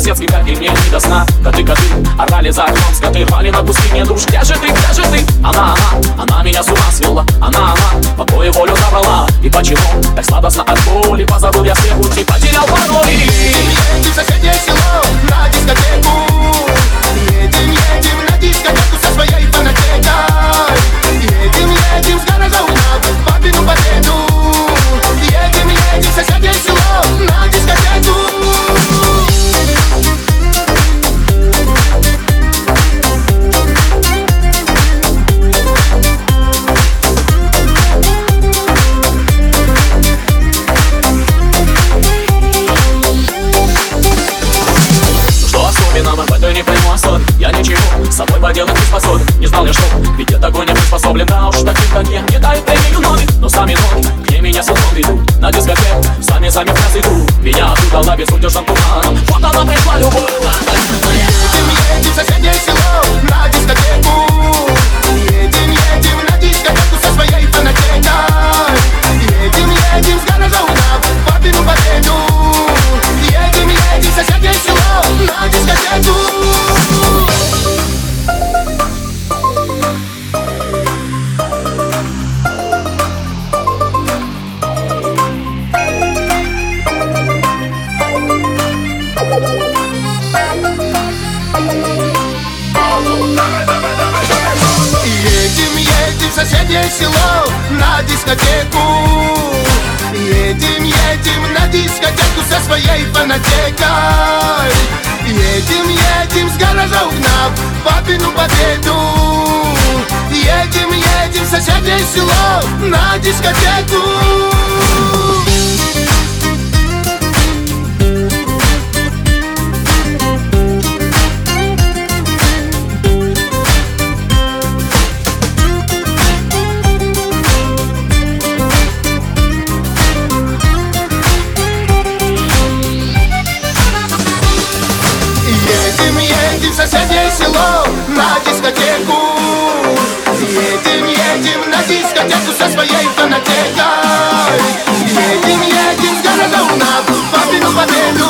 соседский как и мне не до сна. Коты, коты, орали за окном Скоты рвали на куски. Мне душ Где же ты, где же ты? Она, она, она меня с ума свела. Она, она, покой волю забрала. И почему так сладостно от боли? Позабыл я все пути, собой поделать не способен Не знал я что, ведь я такой не приспособлен. Да уж таким как я, не дают премию ноги Но сами ноги, где меня с утом ведут? На дискотеку, сами-сами в нас идут. Меня оттуда с удержан туманом. Вот она пришла любовь. Едем, едем в соседнее село на дискотеку в соседнее село на дискотеку. Едем, едем на дискотеку со своей фанатекой. Едем, едем с гаража угнав папину победу. Едем, едем в соседнее село на дискотеку село на дискотеку. Едем, едем на дискотеку со своей фанатекой. Едем, едем с города угнав папину победу